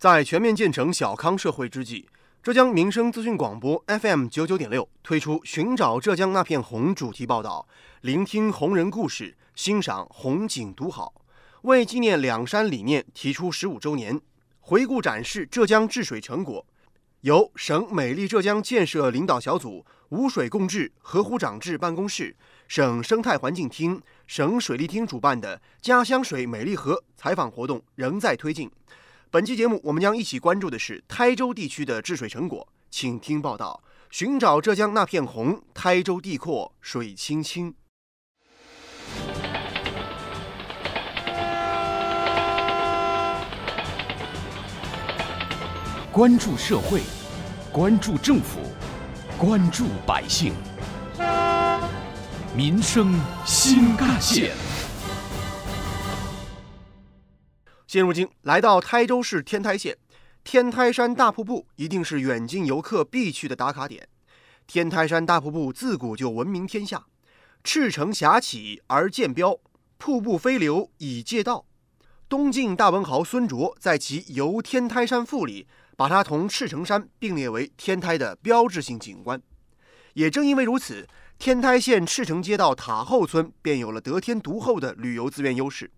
在全面建成小康社会之际，浙江民生资讯广播 FM 九九点六推出“寻找浙江那片红”主题报道，聆听红人故事，欣赏红景独好，为纪念两山理念提出十五周年，回顾展示浙江治水成果，由省美丽浙江建设领导小组、五水共治河湖长治办公室、省生态环境厅、省水利厅主办的“家乡水美丽河”采访活动仍在推进。本期节目，我们将一起关注的是台州地区的治水成果，请听报道：寻找浙江那片红，台州地阔水清清。关注社会，关注政府，关注百姓，民生新干线。现如今来到台州市天台县，天台山大瀑布一定是远近游客必去的打卡点。天台山大瀑布自古就闻名天下，赤城峡起而建标，瀑布飞流以借道。东晋大文豪孙卓在其《游天台山赋》里，把它同赤城山并列为天台的标志性景观。也正因为如此，天台县赤城街道塔后村便有了得天独厚的旅游资源优势。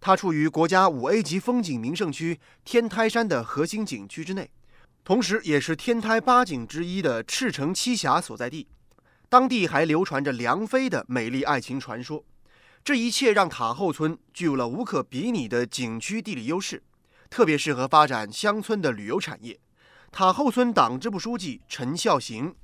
它处于国家五 A 级风景名胜区天台山的核心景区之内，同时也是天台八景之一的赤城七峡所在地。当地还流传着梁妃的美丽爱情传说。这一切让塔后村具有了无可比拟的景区地理优势，特别适合发展乡村的旅游产业。塔后村党支部书记陈孝行：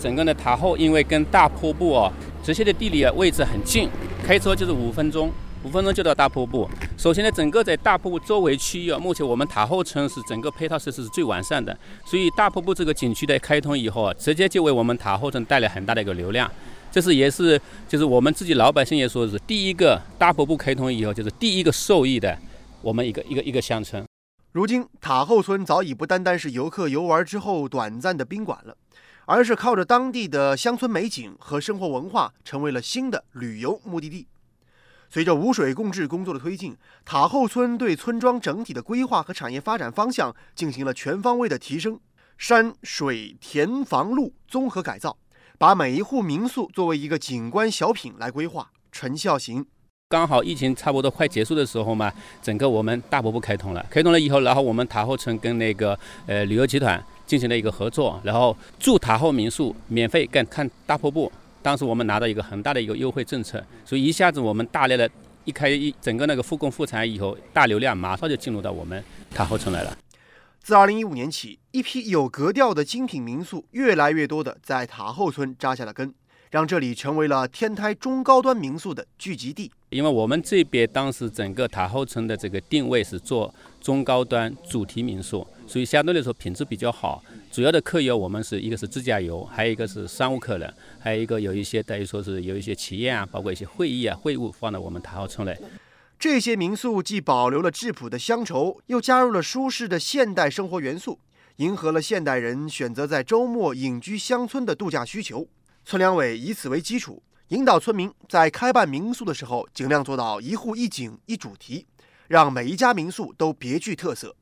整个的塔后因为跟大瀑布哦这些的地理位置很近，开车就是五分钟。五分钟就到大瀑布。首先呢，整个在大瀑布周围区域啊，目前我们塔后村是整个配套设施是最完善的。所以大瀑布这个景区的开通以后啊，直接就为我们塔后村带来很大的一个流量。这是也是就是我们自己老百姓也说是第一个大瀑布开通以后就是第一个受益的我们一个一个一个乡村。如今塔后村早已不单单是游客游玩之后短暂的宾馆了，而是靠着当地的乡村美景和生活文化，成为了新的旅游目的地。随着五水共治工作的推进，塔后村对村庄整体的规划和产业发展方向进行了全方位的提升，山水田房路综合改造，把每一户民宿作为一个景观小品来规划。陈孝行，刚好疫情差不多快结束的时候嘛，整个我们大瀑布开通了，开通了以后，然后我们塔后村跟那个呃旅游集团进行了一个合作，然后住塔后民宿免费干看大瀑布。当时我们拿到一个很大的一个优惠政策，所以一下子我们大量的一开一整个那个复工复产以后，大流量马上就进入到我们塔后村来了。自2015年起，一批有格调的精品民宿越来越多的在塔后村扎下了根。让这里成为了天台中高端民宿的聚集地。因为我们这边当时整个塔后村的这个定位是做中高端主题民宿，所以相对来说品质比较好。主要的客游我们是一个是自驾游，还有一个是商务客人，还有一个有一些等于说是有一些企业啊，包括一些会议啊会务放到我们塔后村来。这些民宿既保留了质朴的乡愁，又加入了舒适的现代生活元素，迎合了现代人选择在周末隐居乡村的度假需求。村两委以此为基础，引导村民在开办民宿的时候，尽量做到一户一景一主题，让每一家民宿都别具特色。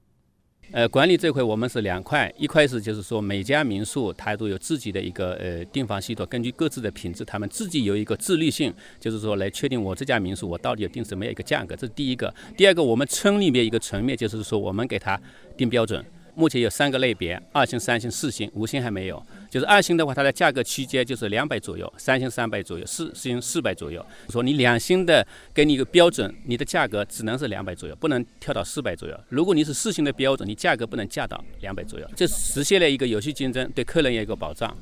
呃，管理这块我们是两块，一块是就是说每家民宿它都有自己的一个呃订房系统，根据各自的品质，他们自己有一个自律性，就是说来确定我这家民宿我到底要定什么样一个价格，这是第一个。第二个，我们村里面一个层面就是说我们给他定标准。目前有三个类别：二星、三星、四星，五星还没有。就是二星的话，它的价格区间就是两百左右；三星三百左右；四星四百左右。说你两星的，给你一个标准，你的价格只能是两百左右，不能跳到四百左右。如果你是四星的标准，你价格不能降到两百左右，这实现了一个有序竞争，对客人也有个保障。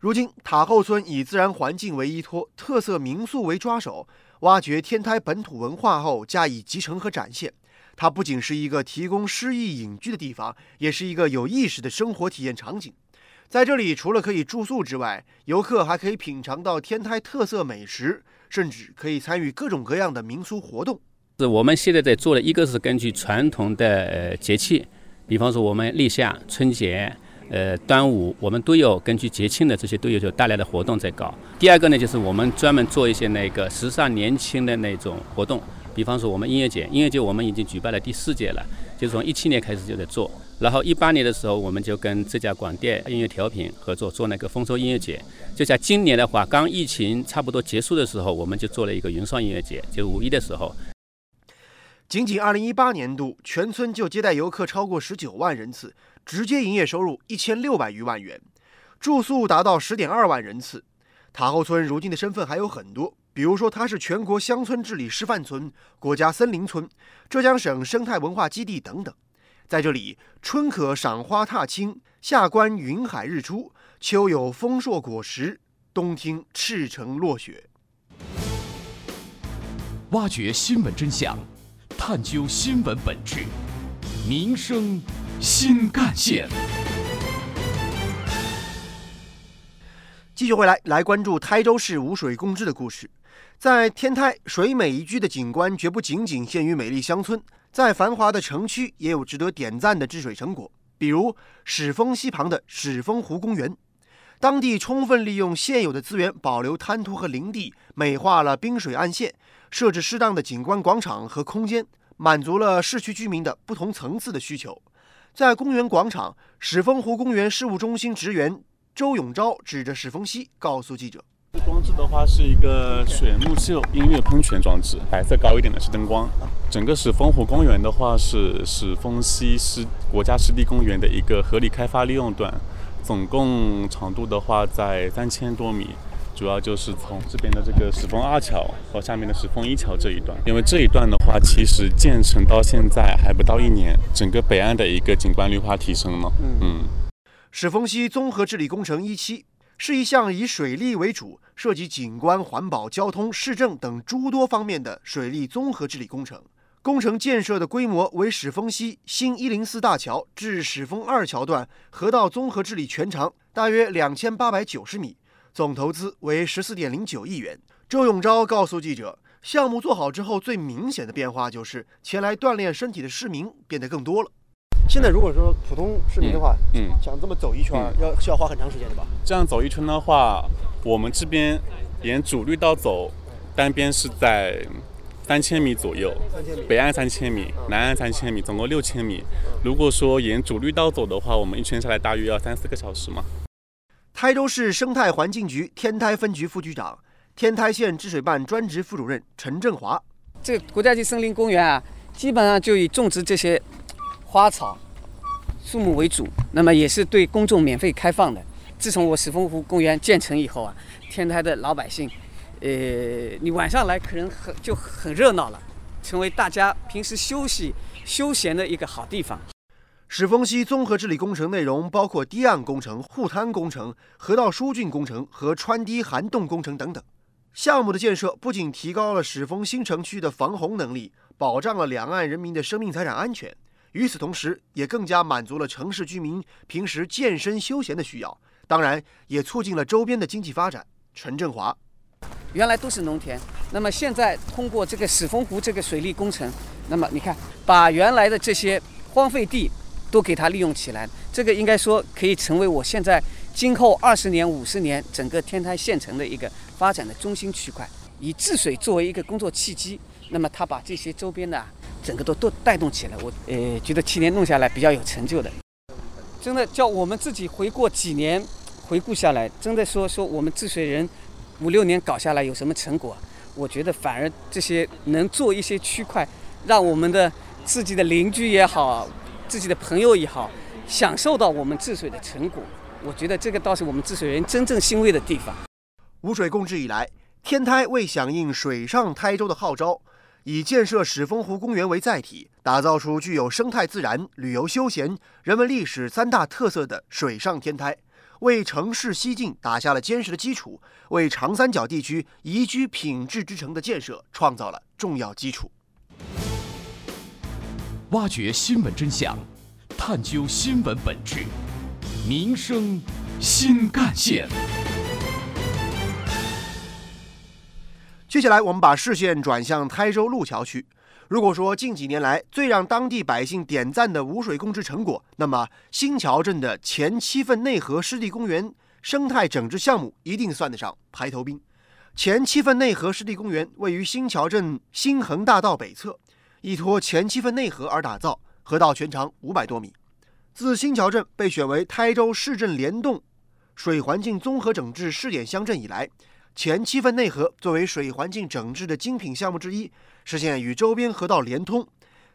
如今塔后村以自然环境为依托，特色民宿为抓手，挖掘天台本土文化后加以集成和展现。它不仅是一个提供诗意隐居的地方，也是一个有意识的生活体验场景。在这里，除了可以住宿之外，游客还可以品尝到天台特色美食，甚至可以参与各种各样的民俗活动。是我们现在在做的一个是根据传统的呃节气，比方说我们立夏、春节、呃端午，我们都有根据节庆的这些都有就大量的活动在搞。第二个呢，就是我们专门做一些那个时尚年轻的那种活动。比方说我们音乐节，音乐节我们已经举办了第四届了。就是从一七年开始就在做。然后一八年的时候，我们就跟这家广电音乐调频合作做那个丰收音乐节。就在今年的话，刚疫情差不多结束的时候，我们就做了一个云上音乐节，就五一的时候。仅仅二零一八年度，全村就接待游客超过十九万人次，直接营业收入一千六百余万元，住宿达到十点二万人次。塔后村如今的身份还有很多，比如说它是全国乡村治理示范村、国家森林村、浙江省生态文化基地等等。在这里，春可赏花踏青，夏观云海日出，秋有丰硕果实，冬听赤城落雪。挖掘新闻真相，探究新闻本质，民生新干线。继续回来，来关注台州市五水共治的故事。在天台，水美宜居的景观绝不仅仅限于美丽乡村。在繁华的城区，也有值得点赞的治水成果，比如始丰溪旁的始丰湖公园。当地充分利用现有的资源，保留滩涂和林地，美化了滨水岸线，设置适当的景观广场和空间，满足了市区居民的不同层次的需求。在公园广场，始丰湖公园事务中心职员周永昭指着始峰溪，告诉记者。装置的话是一个水幕秀音乐喷泉装置，白色高一点的是灯光。整个始峰湖公园的话是始峰溪湿国家湿地公园的一个合理开发利用段，总共长度的话在三千多米，主要就是从这边的这个始峰二桥和下面的始峰一桥这一段。因为这一段的话，其实建成到现在还不到一年，整个北岸的一个景观绿化提升了。嗯，始丰溪综合治理工程一期。是一项以水利为主，涉及景观、环保、交通、市政等诸多方面的水利综合治理工程。工程建设的规模为始丰溪新一零四大桥至始丰二桥段河道综合治理全长大约两千八百九十米，总投资为十四点零九亿元。周永昭告诉记者，项目做好之后，最明显的变化就是前来锻炼身体的市民变得更多了。现在如果说普通市民的话，嗯，想这么走一圈，要需要花很长时间的吧？这样走一圈的话，我们这边沿主绿道走，单边是在三千米左右，北岸三千米，南岸三千米，总共六千米。如果说沿主绿道走的话，我们一圈下来大约要三四个小时嘛。台州市生态环境局天台分局副局长、天台县治水办专职副主任陈振华，这个国家级森林公园啊，基本上就以种植这些。花草、树木为主，那么也是对公众免费开放的。自从我始峰湖公园建成以后啊，天台的老百姓，呃，你晚上来可能很就很热闹了，成为大家平时休息休闲的一个好地方。始峰溪综合治理工程内容包括堤岸工程、护滩工程、河道疏浚工程和穿堤涵洞工程等等。项目的建设不仅提高了始峰新城区的防洪能力，保障了两岸人民的生命财产安全。与此同时，也更加满足了城市居民平时健身休闲的需要，当然也促进了周边的经济发展。陈振华，原来都是农田，那么现在通过这个始丰湖这个水利工程，那么你看，把原来的这些荒废地都给它利用起来，这个应该说可以成为我现在今后二十年、五十年整个天台县城的一个发展的中心区块，以治水作为一个工作契机，那么他把这些周边的。整个都都带动起来，我呃觉得七年弄下来比较有成就的，真的叫我们自己回过几年回顾下来，真的说说我们治水人五六年搞下来有什么成果？我觉得反而这些能做一些区块，让我们的自己的邻居也好，自己的朋友也好，享受到我们治水的成果。我觉得这个倒是我们治水人真正欣慰的地方。五水共治以来，天台为响应水上台州的号召。以建设始丰湖公园为载体，打造出具有生态自然、旅游休闲、人文历史三大特色的水上天台，为城市西进打下了坚实的基础，为长三角地区宜居品质之城的建设创造了重要基础。挖掘新闻真相，探究新闻本质，民生新干线。接下来，我们把视线转向台州路桥区。如果说近几年来最让当地百姓点赞的无水共治成果，那么新桥镇的前七份内河湿地公园生态整治项目一定算得上排头兵。前七份内河湿地公园位于新桥镇新恒大道北侧，依托前七份内河而打造，河道全长五百多米。自新桥镇被选为台州市镇联动水环境综合整治试点乡镇以来，前七份内河作为水环境整治的精品项目之一，实现与周边河道连通。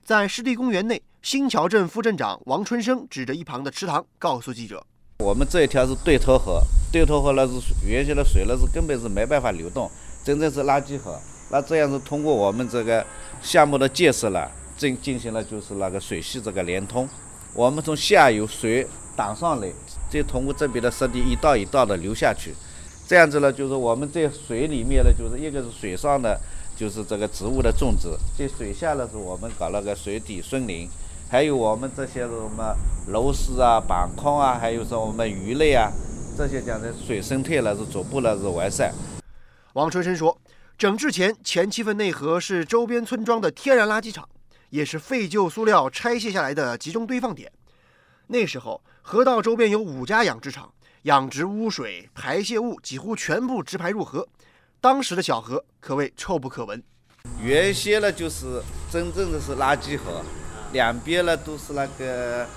在湿地公园内，新桥镇副镇长王春生指着一旁的池塘，告诉记者：“我们这一条是对头河，对头河那是原先的水那是根本是没办法流动，真正是垃圾河。那这样子通过我们这个项目的建设了，进进行了就是那个水系这个连通，我们从下游水挡上来，再通过这边的湿地一道一道的流下去，这样子呢，就是我们在水里面呢，就是一个是水上的。”就是这个植物的种植，在水下呢是我们搞那个水底森林，还有我们这些什么螺丝啊、板框啊，还有说我们鱼类啊，这些讲的水生态呢是逐步呢是完善。王春生说，整治前前七份内河是周边村庄的天然垃圾场，也是废旧塑料拆卸下来的集中堆放点。那时候河道周边有五家养殖场，养殖污水排泄物几乎全部直排入河。当时的小河可谓臭不可闻。原先呢，就是真正的是垃圾河，两边呢都是那个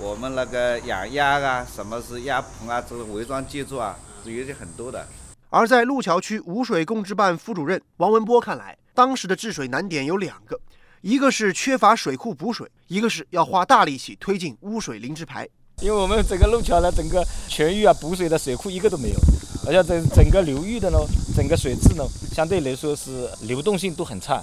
我们那个养鸭啊，什么是鸭棚啊，这个违章建筑啊，是有些很多的。而在路桥区污水供治办副主任王文波看来，当时的治水难点有两个，一个是缺乏水库补水，一个是要花大力气推进污水零直排。因为我们整个路桥呢，整个全域啊补水的水库一个都没有，而且整整个流域的呢，整个水质呢，相对来说是流动性都很差。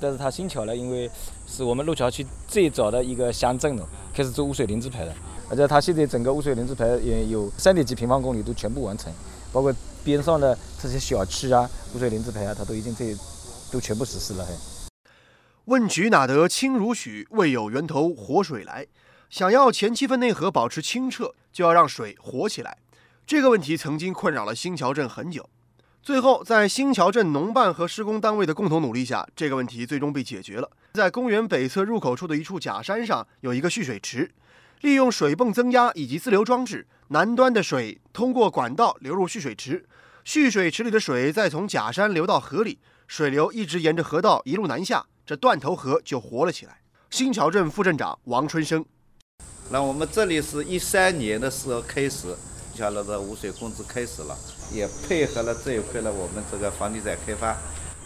但是它新桥呢，因为是我们路桥区最早的一个乡镇了，开始做污水零直排的，而且它现在整个污水零直排也有三点几平方公里都全部完成，包括边上的这些小区啊，污水零直排啊，它都已经在都全部实施了。问渠哪得清如许？为有源头活水来。想要前七分内河保持清澈，就要让水活起来。这个问题曾经困扰了新桥镇很久。最后，在新桥镇农办和施工单位的共同努力下，这个问题最终被解决了。在公园北侧入口处的一处假山上，有一个蓄水池，利用水泵增压以及自流装置，南端的水通过管道流入蓄水池，蓄水池里的水再从假山流到河里，水流一直沿着河道一路南下，这断头河就活了起来。新桥镇副镇长王春生。那我们这里是一三年的时候开始，像那个污水控制开始了，也配合了这一块了，我们这个房地产开发，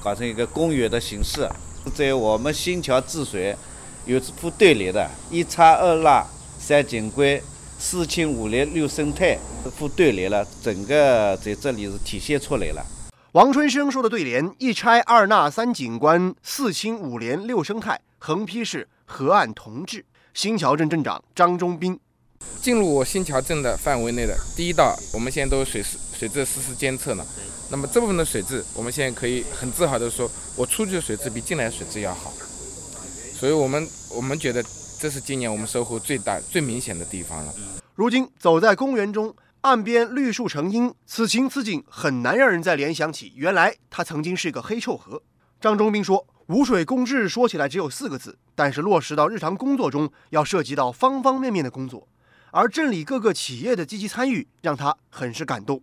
搞成一个公园的形式。在我们新桥治水，有副对联的：一叉二捺三景观，四清五廉六生态。这副对联了，整个在这里是体现出来了。王春生说的对联：一拆二纳三景观，四清五廉六生态，横批是河岸同治。新桥镇镇长张忠斌，进入新桥镇的范围内的第一道，我们现在都有水质水质实时监测了。那么这部分的水质，我们现在可以很自豪的说，我出去的水质比进来的水质要好。所以我们我们觉得这是今年我们收获最大、最明显的地方了。如今走在公园中，岸边绿树成荫，此情此景很难让人再联想起原来它曾经是一个黑臭河。张忠斌说。污水共治说起来只有四个字，但是落实到日常工作中，要涉及到方方面面的工作。而镇里各个企业的积极参与，让他很是感动。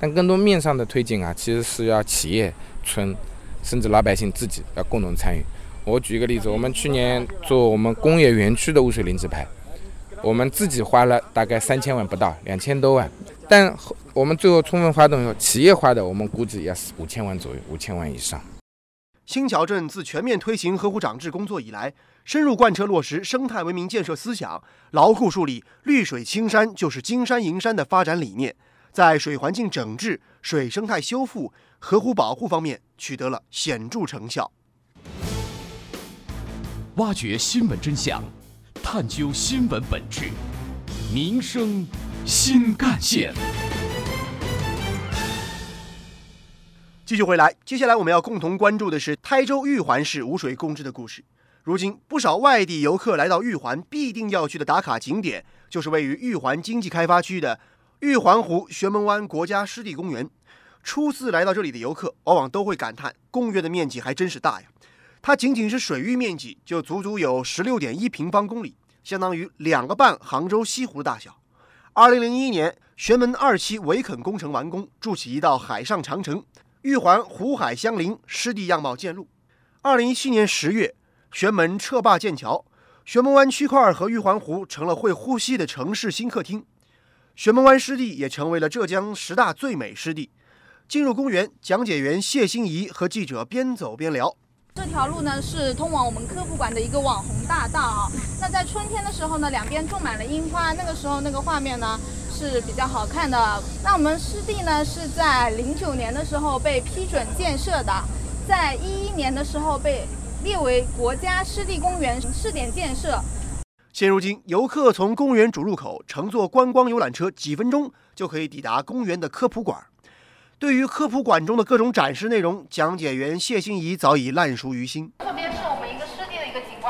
但更多面上的推进啊，其实是要企业、村，甚至老百姓自己要共同参与。我举一个例子，我们去年做我们工业园区的污水零直排，我们自己花了大概三千万不到，两千多万。但我们最后充分发动以后，企业花的我们估计要五千万左右，五千万以上。青桥镇自全面推行河湖长治工作以来，深入贯彻落实生态文明建设思想，牢固树立“绿水青山就是金山银山”的发展理念，在水环境整治、水生态修复、河湖保护方面取得了显著成效。挖掘新闻真相，探究新闻本质，民生新干线。继续回来，接下来我们要共同关注的是台州玉环市无水公治的故事。如今，不少外地游客来到玉环，必定要去的打卡景点，就是位于玉环经济开发区的玉环湖玄门湾国家湿地公园。初次来到这里的游客，往往都会感叹，公园的面积还真是大呀！它仅仅是水域面积就足足有十六点一平方公里，相当于两个半杭州西湖的大小。二零零一年，玄门二期围垦工程完工，筑起一道海上长城。玉环湖海相邻，湿地样貌渐露。二零一七年十月，玄门撤坝建桥，玄门湾区块和玉环湖成了会呼吸的城市新客厅，玄门湾湿地也成为了浙江十大最美湿地。进入公园，讲解员谢欣怡和记者边走边聊。这条路呢是通往我们科普馆的一个网红大道啊。那在春天的时候呢，两边种满了樱花，那个时候那个画面呢是比较好看的。那我们湿地呢是在零九年的时候被批准建设的，在一一年的时候被列为国家湿地公园试点建设。现如今，游客从公园主入口乘坐观光游览车，几分钟就可以抵达公园的科普馆。对于科普馆中的各种展示内容，讲解员谢欣怡早已烂熟于心。特别是我们一个湿地的一个景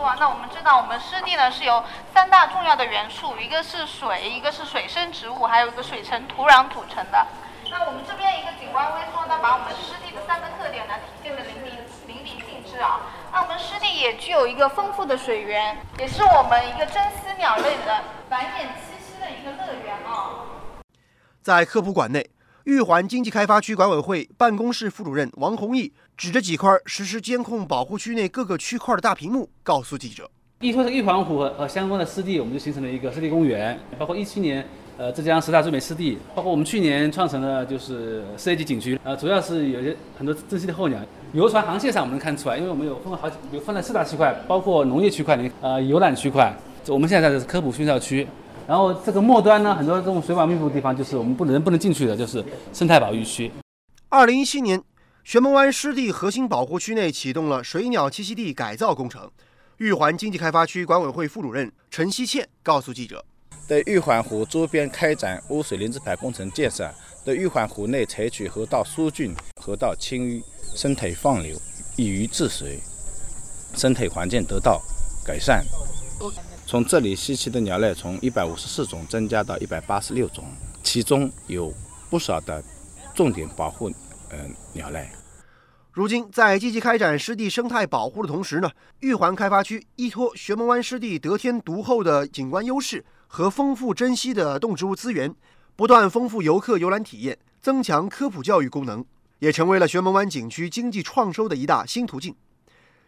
观微缩啊，那我们知道我们湿地呢是由三大重要的元素，一个是水，一个是水生植物，还有一个水层土壤组成的。那我们这边一个景观微缩呢，把我们湿地的三个特点呢体现的淋漓淋漓尽致啊。那我们湿地也具有一个丰富的水源，也是我们一个真丝鸟类的繁衍栖息的一个乐园啊。在科普馆内。玉环经济开发区管委会办公室副主任王宏毅指着几块实时监控保护区内各个区块的大屏幕，告诉记者：“依托这玉环湖和和相关的湿地，我们就形成了一个湿地公园。包括一七年，呃，浙江十大最美湿地，包括我们去年创成了就是四 A 级景区。呃，主要是有些很多珍稀的候鸟。游船航线上我们能看出来，因为我们有分了好几，有分了四大区块，包括农业区块、呃游览区块。我们现在在科普训教区。”然后这个末端呢，很多这种水网密布的地方，就是我们不能不能进去的，就是生态保育区。二零一七年，玄门湾湿地核心保护区内启动了水鸟栖息地改造工程。玉环经济开发区管委会副主任陈希倩告诉记者：“对玉环湖周边开展污水临治排工程建设，对玉环湖内采取河道疏浚、河道清淤、生态放流、以鱼治水，生态环境得到改善。”从这里吸气的鸟类从一百五十四种增加到一百八十六种，其中有不少的重点保护嗯鸟类。如今，在积极开展湿地生态保护的同时呢，玉环开发区依托玄门湾湿地得天独厚的景观优势和丰富珍稀的动植物资源，不断丰富游客游览体验，增强科普教育功能，也成为了玄门湾景区经济创收的一大新途径。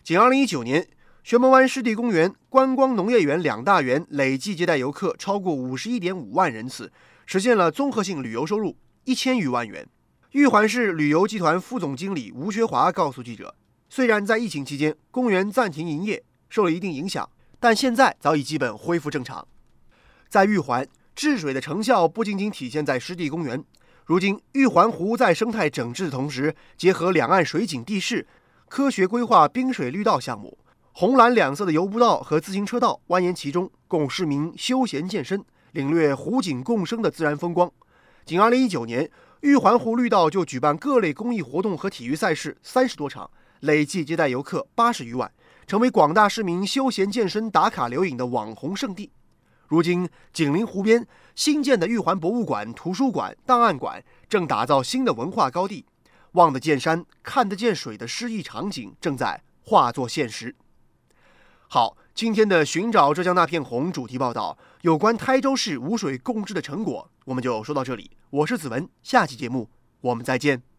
仅2019年。玄门湾湿地公园、观光农业园两大园累计接待游客超过五十一点五万人次，实现了综合性旅游收入一千余万元。玉环市旅游集团副总经理吴学华告诉记者：“虽然在疫情期间公园暂停营业，受了一定影响，但现在早已基本恢复正常。在玉环治水的成效不仅仅体现在湿地公园，如今玉环湖在生态整治的同时，结合两岸水景地势，科学规划滨水绿道项目。”红蓝两色的游步道和自行车道蜿蜒其中，供市民休闲健身、领略湖景共生的自然风光。仅2019年，玉环湖绿道就举办各类公益活动和体育赛事三十多场，累计接待游客八十余万，成为广大市民休闲健身打卡留影的网红胜地。如今，紧邻湖边新建的玉环博物馆、图书馆、档案馆正打造新的文化高地，望得见山、看得见水的诗意场景正在化作现实。好，今天的《寻找浙江那片红》主题报道，有关台州市污水共治的成果，我们就说到这里。我是子文，下期节目我们再见。